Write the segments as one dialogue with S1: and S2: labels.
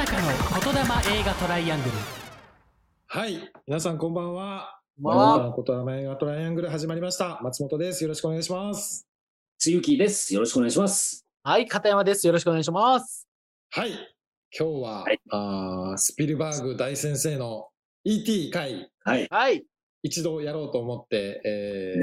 S1: 中の言霊映画トライアングル
S2: はい。皆さんこんばんは。
S3: こんばんは
S2: まあことは映画トライアングル始まりました。松本です。よろしくお願いします。
S3: つゆきです。よろしくお願いします。
S4: はい、片山です。よろしくお願いします。
S2: はい。今日は、
S3: はい
S2: あースピルバーグ大先生の ET 回、
S3: はい。
S4: はい。
S2: 一度やろうと思って、えー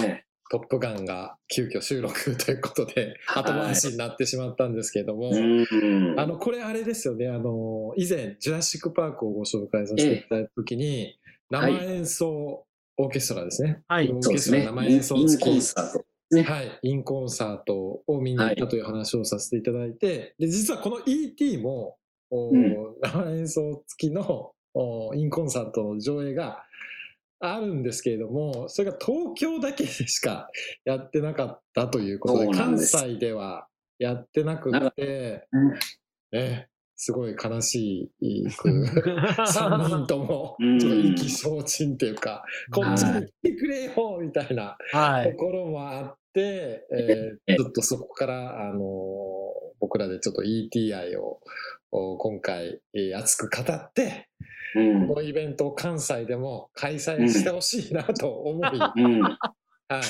S3: ね
S2: トップガンが急遽収録ということで、
S3: はい
S2: 後回しになってしまったんですけれども、
S3: え。うん。
S2: あの、これあれですよね、あの、以前、ジュラシック・パークをご紹介させていただいたときに、生演奏オーケストラですね。
S4: はい
S2: オー。ケストラ生演奏
S3: イン
S2: 付き
S3: コンサート。ね。
S2: はい、インコンサートを見に行ったという話をさせていただいて、で実はこの ET も、お
S3: うん
S2: 生演奏付きのおインコンサートの上映があるんですけれども、それが東京だけでしか やってなかったということで、
S3: です。
S2: 西ではやってなくって、すごい悲しい3 人とも
S3: うん。
S2: ちょっと意気消沈っていうか、こっちに来てくれよみたいな
S4: はい。
S2: ところもあって、えーちょっとそこから、あのー僕らでちょっと ET 愛をお今回、えー熱く語って、
S3: うん。
S2: このイベントを関西でも開催してほしいなと思い、
S3: うん。
S2: は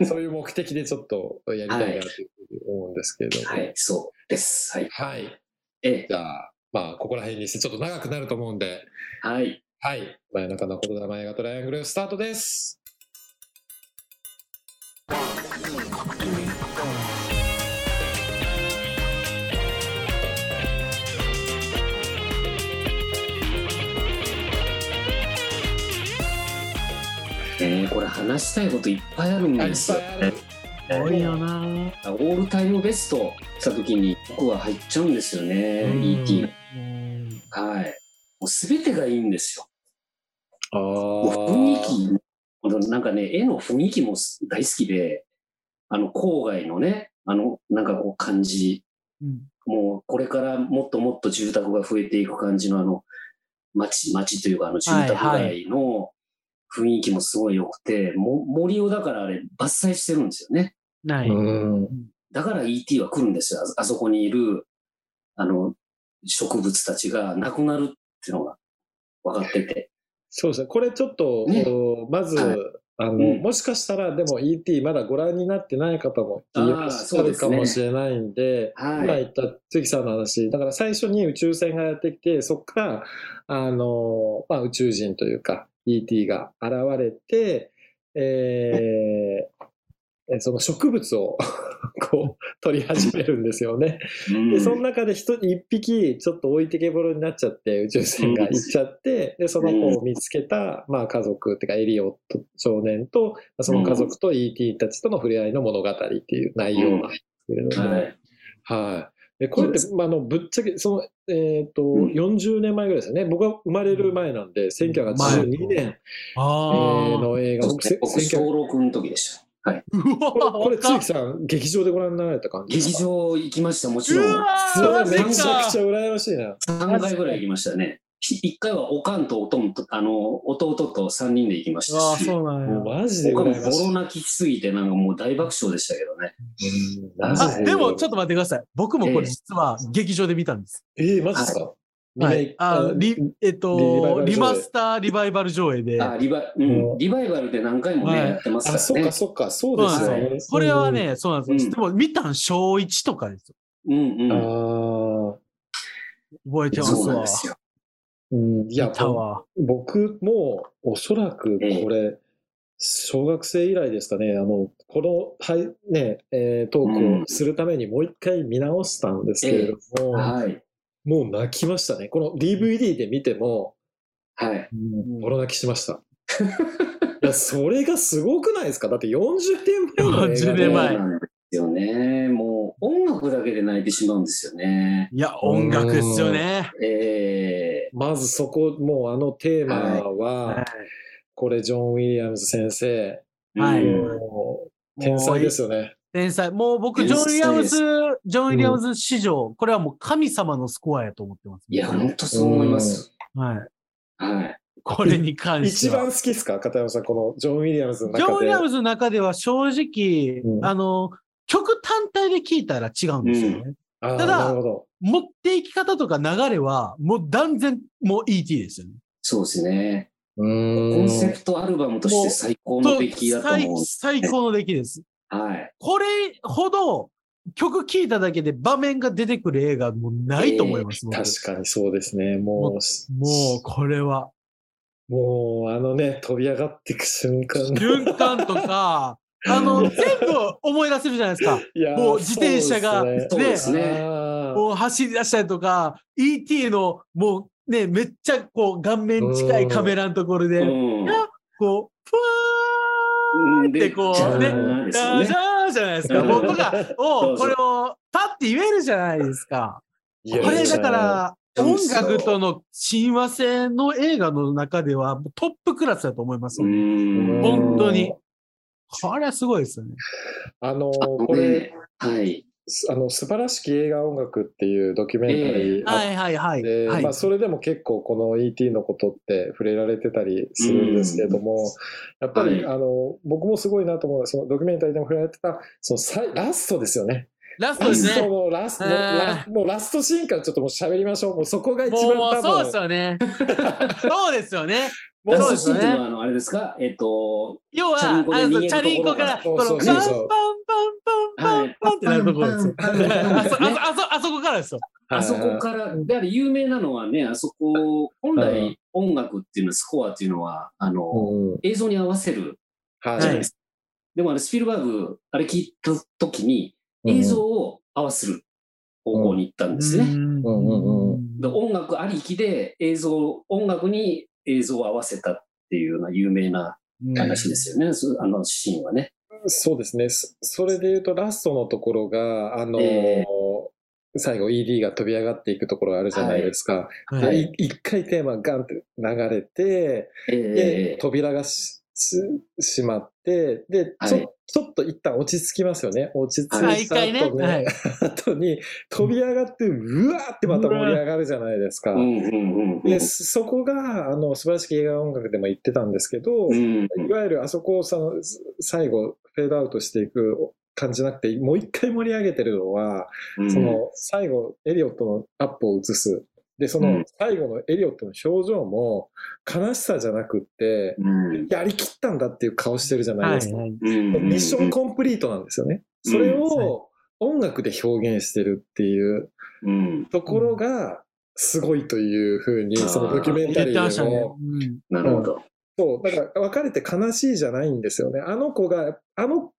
S2: い、そういう目的でちょっとやりたいなというふうに思うんですけれども、
S3: はい。そうです。はい。
S2: はい。
S3: ええ。
S2: じゃあ、まあ、ここら辺にしてちょっと長くなると思うんで、
S3: はい。
S2: はい。真夜中の言霊映画トライアングルスタートです。
S3: えー、これ話したいこといっぱいあるんですよ
S2: ぱいある。
S4: 多いよな。
S3: オールタイムベストした時に僕は入っちゃうんですよね。
S2: うん
S3: ET はい。もう全てがいいんですよ。
S2: あ
S3: 雰囲気、なんかね、絵の雰囲気も大好きで、あの、郊外のね、あの、なんかこう感じ、
S4: うん
S3: もうこれからもっともっと住宅が増えていく感じのあの、街、街というかあの住宅街の雰囲気もすごい良くて、も森をだからあれ伐採してるんですよね。
S4: ない。
S2: うん。
S3: だから ET は来るんですよ。ああそこにいる、あの、植物たちがなくなるっていうのが分かってて。
S2: そうですね。これちょっと、
S3: ね
S2: おまず、
S3: はい
S2: あの、
S3: うん。
S2: もしかしたら、でも ET まだご覧になってない方もいらっしゃるかもしれないんで、
S3: はい。
S2: 今言った関さんの話、だから最初に宇宙船がやってきて、そこから、あの、まあ、宇宙人というか、ET が現れて、えーえその植物をこう取り始めるんですよね。
S3: うん。
S2: で、その中で一一匹ちょっと置いてけぼりになっちゃって宇宙船が行っちゃって、で、その子を見つけた、まあ家族っていうかエリオット少年と、まあその家族と ET たちとの触れ合いの物語っていう内容なんですけれども、
S3: はい。
S2: はい。で、これって、まあ、あの、ぶっちゃけ、その、えっ、と、
S3: うん。
S2: 40年前ぐらいですよね。僕が生まれる前なんで、1982年、え
S4: あ
S2: ーの映画、僕、
S3: 小
S2: 1900
S3: 6の時でした。はい。
S4: あ。
S2: これ、これ、つゆ
S4: 若
S2: きさん、劇場でご覧になられた感じです
S3: 劇
S2: か
S3: 場行きました、もちろん。
S4: うわ
S2: それはめちゃくちゃ羨ましいな。
S3: 3回ぐらい行きましたね。1回はおかんとおとんと、あの、弟と3人で行きましたし、
S4: そうなん
S2: もう
S4: や。
S2: マジで。
S3: ボロ泣きしすぎて、なんかもう大爆笑でしたけどね。
S4: あ、でも、ちょっと待ってください。僕もこれ
S3: ええ
S4: 実は劇場で見たんです。
S2: えー、マジですか、リメイク。
S4: はい。あリ、えっと、
S2: リ
S4: マスターリバイバル上映で。
S3: あリバ,、う
S2: うん
S3: ん、リバイバルで何回もね、
S4: はい
S3: やってますか
S2: あ、そっ
S3: らね
S2: か。そっか、そうですよね
S4: これはね、そうなんですよ。
S3: うん
S4: でも見たん小1とかですよ。
S3: うん
S2: うん、
S3: うん。
S2: ああ、
S4: 覚えてますわ
S3: そうなんで。すよ。
S2: うん、いや。僕もおそらくこれ、小学生以来ですかね、あの、この、はい、ね、えートークをするためにもう一回見直したんですけれども、
S3: はい。
S2: もう泣きましたね。この DVD で見ても、
S3: はい。
S2: ボロ泣きしました。いや、それがすごくないですか？だって40年前の映画
S4: 40
S2: で
S4: 年前
S3: そうなんですよね。もう音楽だけで泣いてしまうんですよね。
S4: いや、音楽っすよね。
S3: え
S2: まずそこ、もうあのテーマは、
S4: はい
S2: これジョン・ウィリアムズ先生、
S3: ー、
S4: はい
S2: 天才ですよね。
S4: 天才。もう僕、ジョン・ウィリアムズ、ジョン・ウィリアムズ史上、これはもう神様のスコアやと思ってます。
S3: いや、本当そう思います。
S4: はい。
S3: はい。
S4: これに関しては。
S2: 一番好きですか片山さん、このジョン・ウィリアムズの
S4: ジョン・ウ
S2: 中で
S4: ィリア。ムズの中では正直、
S2: うん
S4: あの、曲単体で聴いたら違うんですよね。
S2: あー
S4: ただ
S2: なるほど。
S4: 持っていき方とか流れは、もう断然、もう ET ですよね。
S3: そうですね。コンセプトアルバムとして最高の出来だと思う。
S4: 最最高の出来です。
S3: はい。
S4: これほど曲聴いただけで場面が出てくる映画もうないと思います。僕
S2: 確かにそうですね。もう、
S4: もうこれは。
S2: もう、あのね、飛び上がっていく瞬間の
S4: 瞬間とか、あの、全部思い出せるじゃないですか。
S2: いやー
S4: もう自転車が
S3: ね
S2: あー
S4: もう走り出したりとか、ET のもうね、めっちゃこう顔面近いカメラのところで、
S3: うん。
S4: こう、ふわーってこうね、じゃーじゃーじゃないですか。
S2: うん
S4: 僕が、
S3: そう
S4: を、
S3: そう
S4: これをパッて言えるじゃないですか。
S2: いや
S4: これだから、音楽との親和性の映画の中ではトップクラスだと思います。本当に。これはすごいですよね。
S2: あの
S3: あ
S2: これ、
S3: ねはい。
S2: あの素晴らしき映画音楽っていうドキュメンタリーあっ
S4: はいはいはい。
S2: て、
S4: はい
S2: まあ、それでも結構この ET のことって触れられてたりするんですけれども、やっぱり、
S3: はい
S2: あの僕もすごいなと思うそのドキュメンタリーでも触れられてたそのさいラストですよね。
S4: ラストですね。
S2: のラストもうラストシーンからちょっともう喋りましょう。もうそこが一番多分
S4: そうですよね。そうですよね。
S2: もう
S3: ラ
S4: そうですね
S3: ストシーンっていうのは、あの、あれですか？えっと、
S4: 要は、
S3: チャリンコ
S4: から、
S2: とこ
S4: の、パンパンパンパンパンってなるところですよ。あそ、こからですよ。
S3: あそこから、であれ有名なのはね、あそこ、本
S2: うん
S3: 来音楽っていうのは、スコアっていうのは、あの、映像に合わせる
S2: はい
S3: じゃないですか。でもあれ、スピルバーグ、あれ聞いたときに、映像を合わせる方向に行ったんですね。音楽ありきで映像、音楽に映像を合わせたっていうような有名な話ですよね、そあのシーンはね。
S2: そうですね。そそれで言うと、ラストのところが、あのー
S3: え
S2: 最後 ED が飛び上がっていくところあるじゃないですか。
S4: は
S2: で
S3: はい。
S2: い一回テーマがガンって流れて、で
S3: え、ー
S2: 扉が閉まって、で、ちょ
S3: はい
S2: ちょっと一旦落ち着きますよね。落ち着いた
S4: あ、
S2: 後
S4: ね。はい。
S2: 後に飛び上がって、うわーってまた盛り上がるじゃないですか。で、そこが、あの、素晴らしき映画音楽でも言ってたんですけど、
S3: うん
S2: いわゆるあそこをさ、最後、フェードアウトしていく感じなくて、もう一回盛り上げてるのは、
S3: うん
S2: その、最後、エリオットのアップを映す。で、そうの
S3: ん、
S2: 最後のエリオットの表情も、悲しさじゃなくって、
S3: うん
S2: やりきったんだっていう顔してるじゃないですか。
S4: はいはい。
S3: うん
S2: ミッションコンプリートなんですよね。それ
S4: うん
S2: を音楽で表現してるっていう
S3: うん
S2: ところが、すごいというふうに、そのドキュメンタリ。ーでも、
S4: うん
S3: なるほど。
S2: そう、だから別れて悲しいじゃないんですよね。あの子が、あの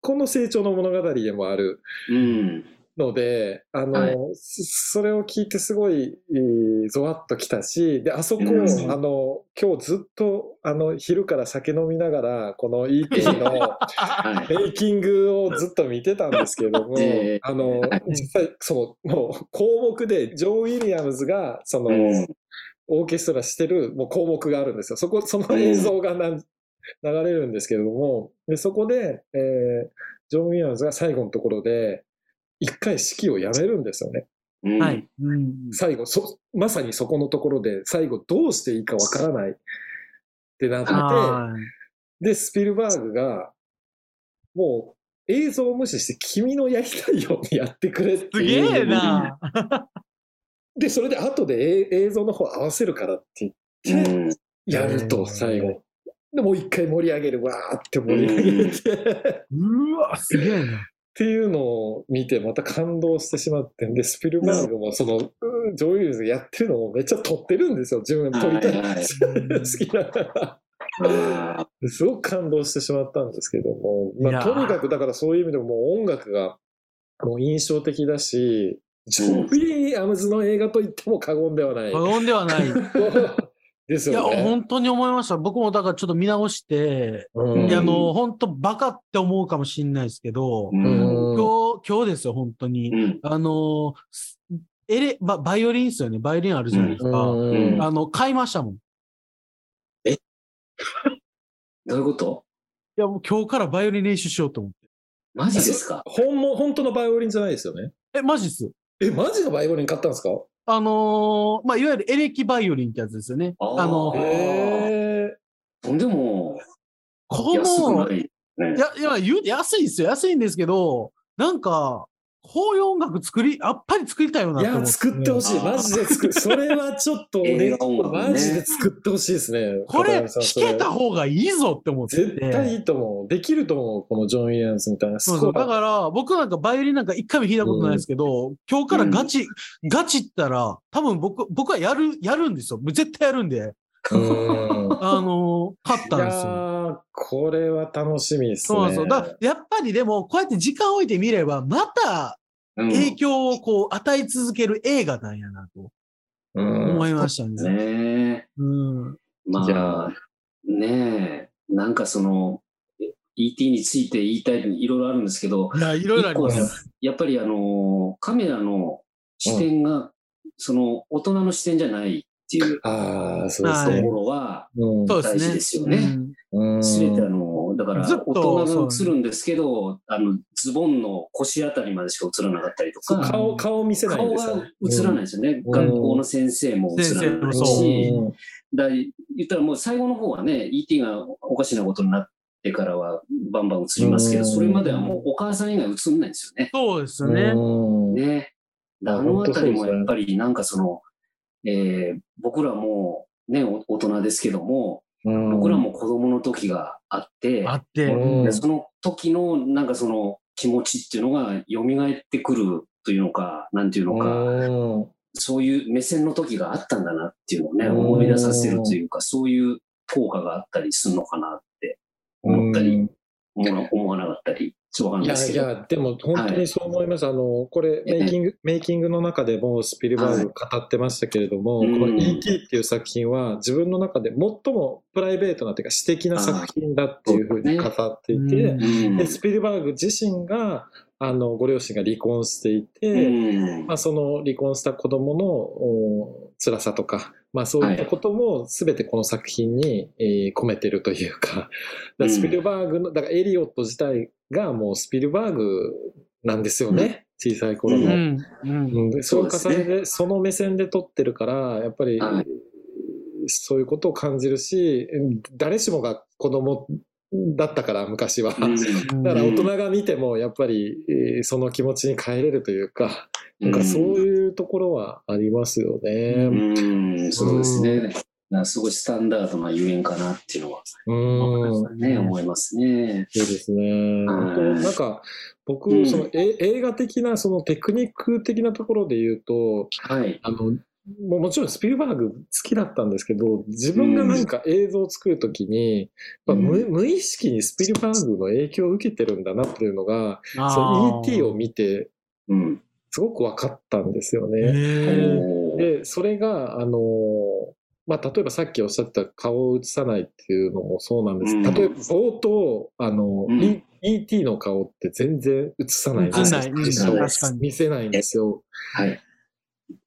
S2: 子の成長の物語でもある
S3: うん
S2: ので、あの、
S3: はい。
S2: そそれを聞いてすごい、えーゾワッときたし、で、あそこを、
S3: うん
S2: あの、今日ずっと、あの、昼から酒飲みながら、この ET の
S3: はい。
S2: メイキングをずっと見てたんですけれども、
S3: えー。
S2: あの
S3: はい、
S2: 実際、その、もう項目で、ジョン・ウィリアムズが、その、
S3: うん
S2: オーケストラしてるもう項目があるんですよ。そこ、その映像がなん流れるんですけれども、でそこで、えージョン・ウィリアムズが最後のところで、一回指揮をやめるんですよね。
S3: うん
S4: はい。うん
S2: 最後、そ、まさにそこのところで、最後どうしていいかわからないってなって、
S4: はい
S2: で、スピルバーグが、もう映像を無視して君のやりたいようにやってくれって
S4: す
S2: いう。
S4: げえな。
S2: で、それで後でえ映像の方合わせるからって言って、
S3: うん
S2: やると、
S4: うん
S2: 最後。で、もう一回盛り上げる、わーって盛り上げて、っ
S4: うわ、すげえな。
S2: ていうのを見て、また感動してしまってんで、スピルバーグもその、うんジョー・ウィルズがやってるのをめっちゃ撮ってるんですよ、自分撮りたい。
S3: はいはい
S2: 好きながら。
S3: あ
S2: すごく感動してしまったんですけども、まあ、とにかくだからそういう意味でももう音楽がもう印象的だし、ジョン・ウィリアムズの映画と言っても過言ではない。
S4: 過言ではない。
S2: です
S4: いや、
S2: よね。
S4: 本当に思いました。僕もだからちょっと見直して、
S2: うん
S4: いや、あの、本当バカって思うかもしれないですけど、
S3: うん
S2: うん
S4: 今日、今日ですよ、本当に。
S3: うん
S4: あの、すエレ、ババイオリンですよね。バイオリンあるじゃないですか。
S2: うん
S4: あの、買いましたもん。い
S3: どういうこと？
S4: や、もう今日からバイオリン練習しようと思って。
S3: マジですか？
S2: 本も本当のバイオリンじゃないですよね。
S4: え、マジっす。
S2: え、マジのバイオリン買ったんですか？
S4: あのーまあ、いわゆるエレキバイオリンってやつですよね。
S3: あー
S4: あの、
S2: へ
S3: とんでも
S4: この、
S3: ない。ね
S4: いや、いや、言うて安いんですよ。安いんですけど、なんか、こういう音楽作り、やっぱり作りたいよないと思
S2: や、
S4: って。
S2: 作ってほしい。マジで作る。それはちょっと 俺
S3: ね
S2: マジで作ってほしいですね。
S4: これ、弾けた方がいいぞって思ってて。
S2: 絶対いいと思う。できると思う。このジョン・ウィリアムズみたいな。
S4: そうそう。だから、僕なんかバイオリンなんか一回も弾いたことないですけど、今日からガチ、ガチったら、多分僕、僕はやる、やるんですよ。絶対やるんで、
S2: うん。
S4: あのー、勝っ
S2: い
S4: たんですよ。
S2: これは楽しみですね。
S4: そうそう。だからやっぱりでも、こうやって時間を置いてみれば、また
S3: うん
S4: 影響をこう与え続ける映画なんやなと
S2: うん
S4: 思いましたね。
S3: ね
S4: うん。
S3: まあ、ねえ、なんかその、ET について言いたいのいろいろあるんですけど、
S4: いや、いろいろあります。
S3: やっぱりあの、カメラの視点が、その、大人の視点じゃないっていう
S2: ああ、そうです
S4: はい
S2: ね。
S3: ところは、
S2: うん
S4: そうですね。
S3: 大事ですよねすべてあの、だから
S4: ずっと
S3: 大人が映るんですけど、あの、ズボンの腰あたりまでしか映らなかったりとか、
S2: 顔、顔見せないですよ。
S3: が映らないですよね。
S2: うん
S3: 学校の先生も映らないし、
S2: うん
S3: だ言ったらもう最後の方はね、ET がおかしなことになってからはバンバン映りますけど、
S2: うん
S3: それまではもうお母さん以外映んないんですよね。
S4: そうですよね。
S2: うん
S3: ね。だあのあたりもやっぱりなんかその、えー僕らもね、お大人ですけども、
S2: うん。
S3: 僕らも子供の時があって、
S4: あって。
S3: その時のなんかその気持ちっていうのが蘇ってくるというのか、なんていうのか、
S2: うん。
S3: そういう目線の時があったんだなっていうのをね、
S2: うん。
S3: 思い出させるというか、そういう効果があったりするのかなって思ったり、思わなかったり、ちょっとわかん
S2: いや
S3: ないですけど。
S2: いや、でも本当にそう思います。あの、これ、メイキング、メイキングの中でもスピルバーグ語ってましたけれども、
S3: はい
S2: この
S3: うん
S2: E.T. っていう作品は自分の中で最もプライベートなというか私的な作品だっていうふうに語っていて、
S4: うん。
S3: うん。
S2: でスピルバーグ自身が、あの、ご両親が離婚していて、
S3: うん。
S2: まあ、その離婚した子供のお辛さとか、まあ、そういったことも全てこの作品に、えー込めてるというか、だスピルバーグの、だからエリオット自体がもうスピルバーグなんですよね、小さい頃の。
S4: うん。うん。
S2: うんでそういう
S3: そうですね
S2: 重ねで、その目線で撮ってるから、やっぱり、
S3: はい
S2: そういうことを感じるし、うん誰しもが子供だったから、昔は。
S3: うん
S2: だから大人が見ても、やっぱり、えーその気持ちに変えれるというか、なんかそういうところはありますよね。
S3: うん、そうですね。だからすごいスタンダードなゆえんかなっていうのは
S2: うん。
S3: ね、思いますね。
S2: そうですね。なんか、僕、
S3: うん
S2: その、え映画的な、そのテクニック的なところで言うと、
S3: はい。
S2: あの、もうもちろんスピルバーグ好きだったんですけど、自分がなんか映像を作るときに、まあ無無意識にスピルバーグの影響を受けてるんだなっていうのが、その ET を見て、
S3: うん。
S2: すごく分かったんですよね。で、それが、あのまあ、例えばさっきおっしゃった顔を映さないっていうのもそうなんです。
S3: うん
S2: 例えば冒頭、あの、
S3: うん
S2: E- ET の顔って全然映さないんですよ。見せないんですよ。
S3: はい。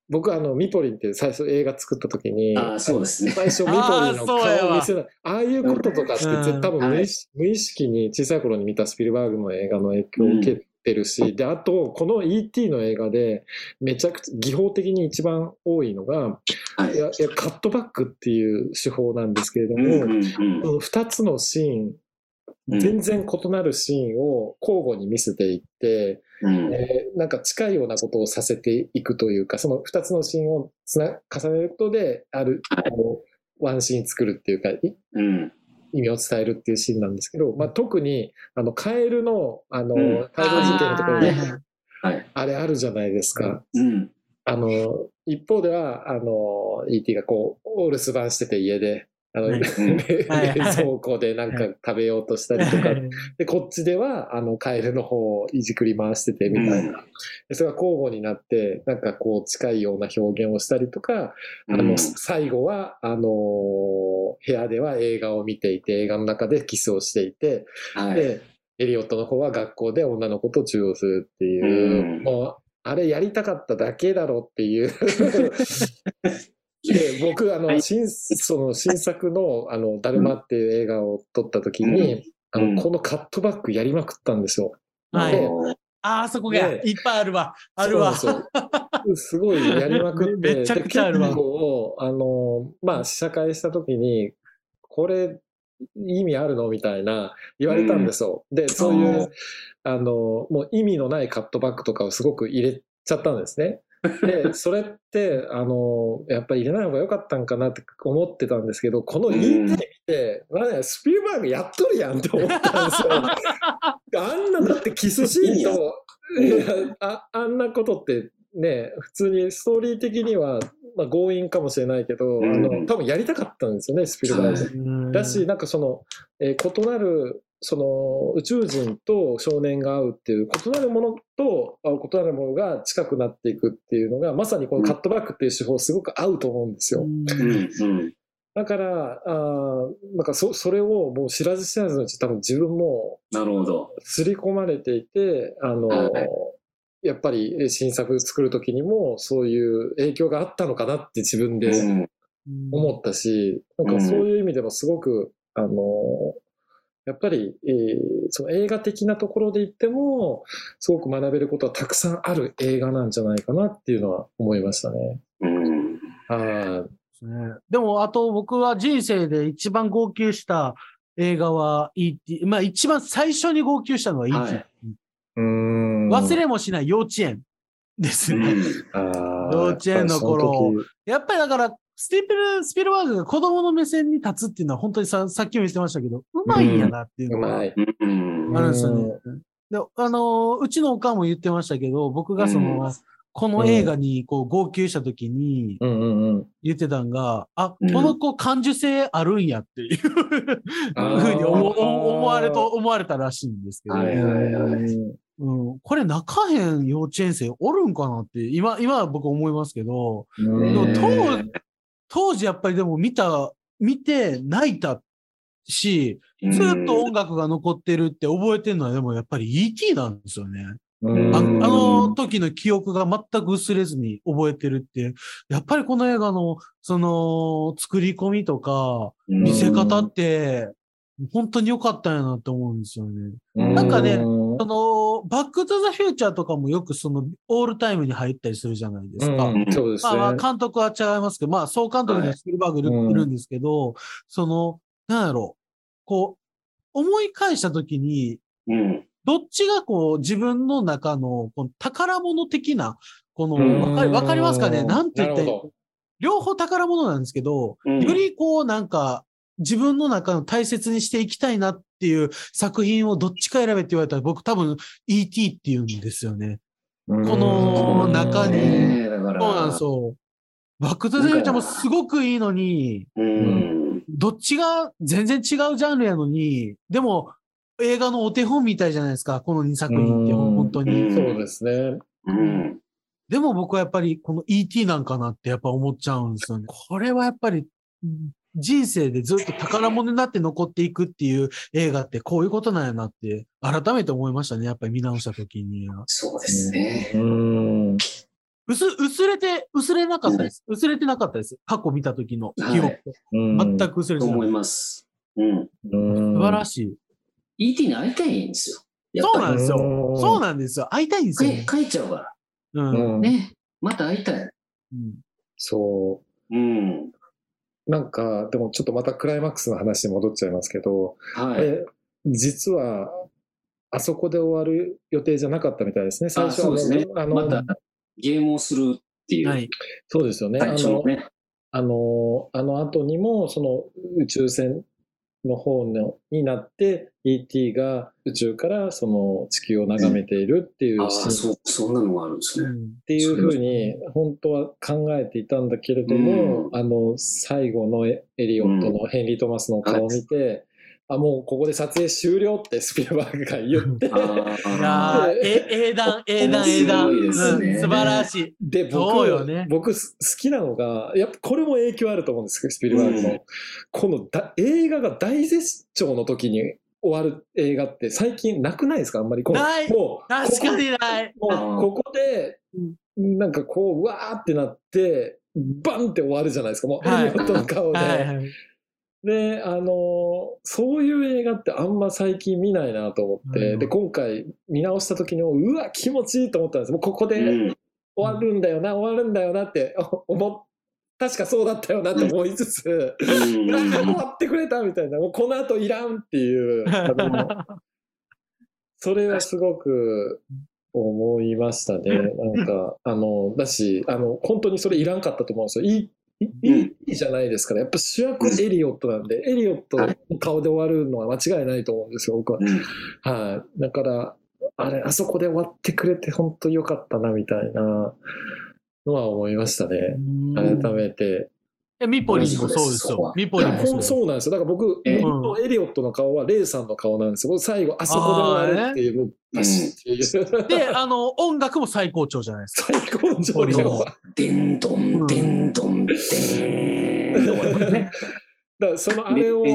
S2: 僕あの、ミポリンって最初映画作った時に、
S3: ああ、そうですね。
S2: 最初ミポリンの顔を見せない。ああいうこととかって
S4: うん
S2: 絶多分無意識無意識に小さい頃に見たスピルバーグの映画の影響を受けてるし、で、あと、この ET の映画でめちゃくちゃ技法的に一番多いのが、
S3: はい
S2: い。やいやカットバックっていう手法なんですけれども、
S3: うんうんうん
S2: この2つのシーン、
S3: うん
S2: 全然異なるシーンを交互に見せていって、
S3: うん
S2: えーなんか近いようなことをさせていくというか、その2つのシーンをつな重ねることで、ある、こうワンシーン作るっていうか、い
S3: うん。
S2: 意味を伝えるっていうシーンなんですけど、まあ、特に、あの、カエルの、あの、
S3: うん
S2: カエル事件のところで
S3: はい。
S2: あれあるじゃないですか。
S3: うん。
S2: あの、一方では、あの、ET がこう、お留守番してて家で、あの、
S4: はい。
S2: 冷
S4: はい
S2: 冷蔵庫でなんか食べようとしたりとか、で、こっちでは、あの、カエルの方をいじくり回しててみたいな。でそれが交互になって、なんかこう、近いような表現をしたりとか、あの、
S3: うん。
S2: 最後は、あの、部屋では映画を見ていて、映画の中でキスをしていて、
S3: はい。
S2: で、エリオットの方は学校で女の子と中をするっていう、
S3: うん。
S2: もう、あれやりたかっただけだろっていう。で、僕、あの、
S3: はい
S2: 新、その新作の、あの、だるまっていう映画を撮った時に、
S3: うん
S2: あ
S3: うん
S2: の、このカットバックやりまくったんですよ。
S4: はい
S2: で
S4: あー、そこが
S2: ね
S4: いっぱいあるわ。あるわ。
S2: すごいやりまくって、
S4: めちゃくちゃあるわ
S2: で結構、あの、まあ、試写会した時に、これ、意味あるのみたいな言われたんですよ。で、そういうう、あの、もう意味のないカットバックとかをすごく入れちゃったんですね。で、それって、あの、やっぱり入れない方が良かったんかなって思ってたんですけど、この ET
S3: うん
S2: 見て、なんやスピルバーグやっとるやんって思ったんですよ。あんなだってキスシーンと、ああんなことってね、普通にストーリー的には、まあ、強引かもしれないけど、
S3: うん
S2: あの多分やりたかったんですよね、スピルバーグ。
S3: はい
S2: だし、なんかその、えー異なる、その宇宙人と少年が会うっていう異なるものとあ異なるものが近くなっていくっていうのがまさにこのカットバックっていう手法すごく合うと思うんですよ。
S3: うんうん
S2: だから、あーなんかそそれをもう知らず知らずのうち多分自分も
S3: なるほど。
S2: 刷り込まれていて、あの、
S3: はい
S2: やっぱり新作作る時にもそういう影響があったのかなって自分で
S3: うん
S2: 思ったし、なんかそういう意味でもすごく、あの、やっぱり、えーその映画的なところで言っても、すごく学べることはたくさんある映画なんじゃないかなっていうのは思いましたね。
S3: うん
S2: あ
S4: ですね。でも、あと僕は人生で一番号泣した映画は E.T. まあ一番最初に号泣したのは E.T.
S3: はい
S2: うん
S4: 忘れもしない幼稚園ですね。幼稚園の頃
S2: やっぱり
S4: だから、スティープル、スピルバーグが子供の目線に立つっていうのは本当にさ、さっきも言ってましたけど、うまいんやなっていう
S2: う
S4: のがあるんですよね。で、あのーうちのおかんも言ってましたけど、僕がその、
S3: うん。
S4: この映画にこう号泣した時に
S2: うん。うん。うん。
S4: 言ってたんが、あ、
S3: うん。
S4: この子感受性あるんやっていうふうに思思われと、思われたらしいんですけど、
S3: はいはいはい
S4: うん、これ泣かへん幼稚園生おるんかなって、今、今は僕思いますけど、当時、当時やっぱりでも見た、見て泣いたし、ずっと音楽が残ってるって覚えてるのはでもやっぱり E.T. なんですよね。
S2: うん
S4: ああ
S3: うん
S4: の時の記憶が全く薄れずに覚えてるって、やっぱりこの映画のその作り込みとか見せ方って本当に良かったんやなって思うんですよね。なんかね
S2: うん
S4: その、バックトゥザフューチャーとかもよくそのオールタイムに入ったりするじゃないですか。
S2: うんそうですね。
S4: まあまあ監督は違いますけど、まあ総監督にはスピルバーグい。る,、んですけど、その、なんやろ。う、こう、思い返したときに、
S3: うん。
S4: どっちがこう自分の中のこの宝物的な、この、
S2: うん。
S4: わかりわかりますかね？なんて言って両方宝物なんですけど、
S3: うん。
S4: よりこうなんか自分の中の大切にしていきたいなっていう作品をどっちか選べって言われたら僕多分 ET って言うんですよね。
S2: こ
S4: この中にそうなんですよ。バックトゥザフューチャーもすごくいいのに、
S3: うん
S4: どっちが全然違うジャンルやのに、でも映画のお手本みたいじゃないですか、この2作品って
S2: うん
S4: 本当に。
S3: うん
S2: そうですね。
S3: うん
S4: でも僕はやっぱりこの ET なんかなってやっぱ思っちゃうんですよね。これはやっぱりうん人生でずっと宝物になって残っていくっていう映画ってこういうことなんやなって改めて思いましたね。やっぱり見直した時に。
S3: そうですね
S2: うん。
S4: 薄、薄れて、薄れなかったです。薄れてなかったです。過去見た時の記憶。
S3: はい
S2: うん
S4: 全く薄れてなかっ
S3: と思いますうん。
S4: 素晴らしい。
S3: ET に会いたいんですよ
S4: そうなんですよ
S2: う。ん
S4: そうなんですよ。会いたいんですよ、ね。
S3: 帰帰っちゃうから
S4: うん。
S2: うん
S3: ねまた会いたい
S4: うん
S2: そ
S3: うん
S2: う。なんか、でもちょっとまたクライマックスの話に戻っちゃいますけど、
S3: はい
S2: え実は、あそこで終わる予定じゃなかったみたいですね。最
S3: あ
S2: 初は
S3: そうですね
S2: あの、
S3: またゲームをするっていう
S4: はい。
S2: そうですよね。
S3: 最初
S2: あのあの、あの後にも、その宇宙船の方のになって、ET が宇宙からその地球を眺めているっていう
S3: そうそんなのがあるんですね。
S4: うん。
S2: っていうふうに本当は考えていたんだけれども、
S3: うん。
S2: あの最後のエリオットのヘンリー・トマスの顔を見て、あもうここで撮影終了ってスピルバーグが言って、
S3: あ
S4: え、英断、英断、英断。素晴らしい。
S2: で僕
S4: ね。
S2: 僕す好きなのがやっぱこれも影響あると思うんですスピルバーグの、
S3: うん。
S2: このだ映画が大絶頂の時に終わる映画って最近なくないですか？あんまり
S4: ない。
S2: もう
S4: 確かにない。
S2: ここもうここでなんかこううわーってなってバンって終わるじゃないですか。もう
S4: はい。
S2: エリオットの顔で。
S4: はいはい。
S2: で、あのーそういう映画ってあんま最近見ないなと思って、
S4: うん
S2: で、今回見直した時に、うわ、気持ちいいと思ったんです。もうここで
S3: うん
S2: 終わるんだよな、終わるんだよなって思っ確かそうだったよなって思いつつ、
S3: うん
S2: なんか終わってくれたみたいな、もうこの後いらんっていう、それはすごく思いましたね。なんか、あの、だし、あの、本当にそれいらんかったと思うんですよ。いい、いいじゃないですから、やっぱ主役はエリオットなんで、エリオットの顔で終わるのは間違いないと思うんですよ、僕は。
S3: うん
S2: はい。だから、あれ、あそこで終わってくれて本当良かったな、みたいなのは思いましたね。改めて。
S4: えミポリンもそうですよ。ミポリンもそう。
S2: んそうなんですよ。だから僕、
S3: え
S2: 本当エリオットの顔はレイさんの顔なんですよ。僕最後、あそこで終わるっていう、もうバシッっていう。
S4: で、あの、音楽も最高潮じゃないですか。
S2: 最高潮
S3: でんどん、でんどん、でーんで終わりますね。
S2: らそのあれを、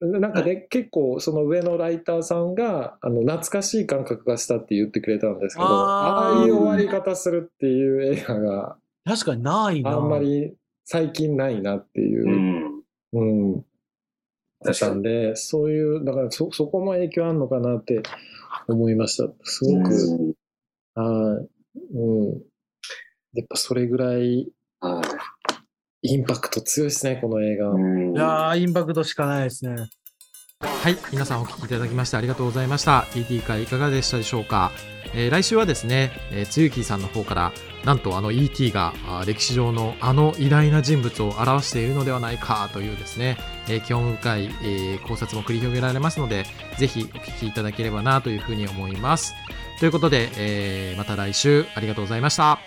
S2: なんかね、結構その上のライターさんが、あの、懐かしい感覚がしたって言ってくれたんですけど、
S4: あー
S2: ああいう終わり方するっていう映画が
S4: 確かにないな。
S2: あんまり最近ないなっていうう。
S3: ん。
S2: うん。だっ
S3: 確かに。
S2: たんで、そういう、だからそ、そこも影響あるのかなって思いました。すごく、
S3: うん
S2: はい。うん。やっぱそれぐらい
S3: は
S2: インパクト強いですね、この映画。
S3: いうん
S4: いやー、インパクトしかないですね。
S5: はい、皆さんお聞きいただきましてありがとうございました。ET 会いかがでしたでしょうか、えー来週はですね、え、つゆきさんの方から、なんとあの ET が歴史上のあの偉大な人物を表しているのではないかというですね、えー興味深い、えー考察も繰り広げられますので、ぜひお聞きいただければなというふうに思います。ということで、えーまた来週ありがとうございました。